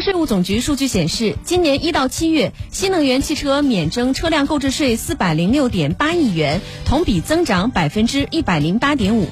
税务总局数据显示今年一到七月新能源汽车免征车辆购置税四百零六点八亿元同比增长百分之一百零八点五。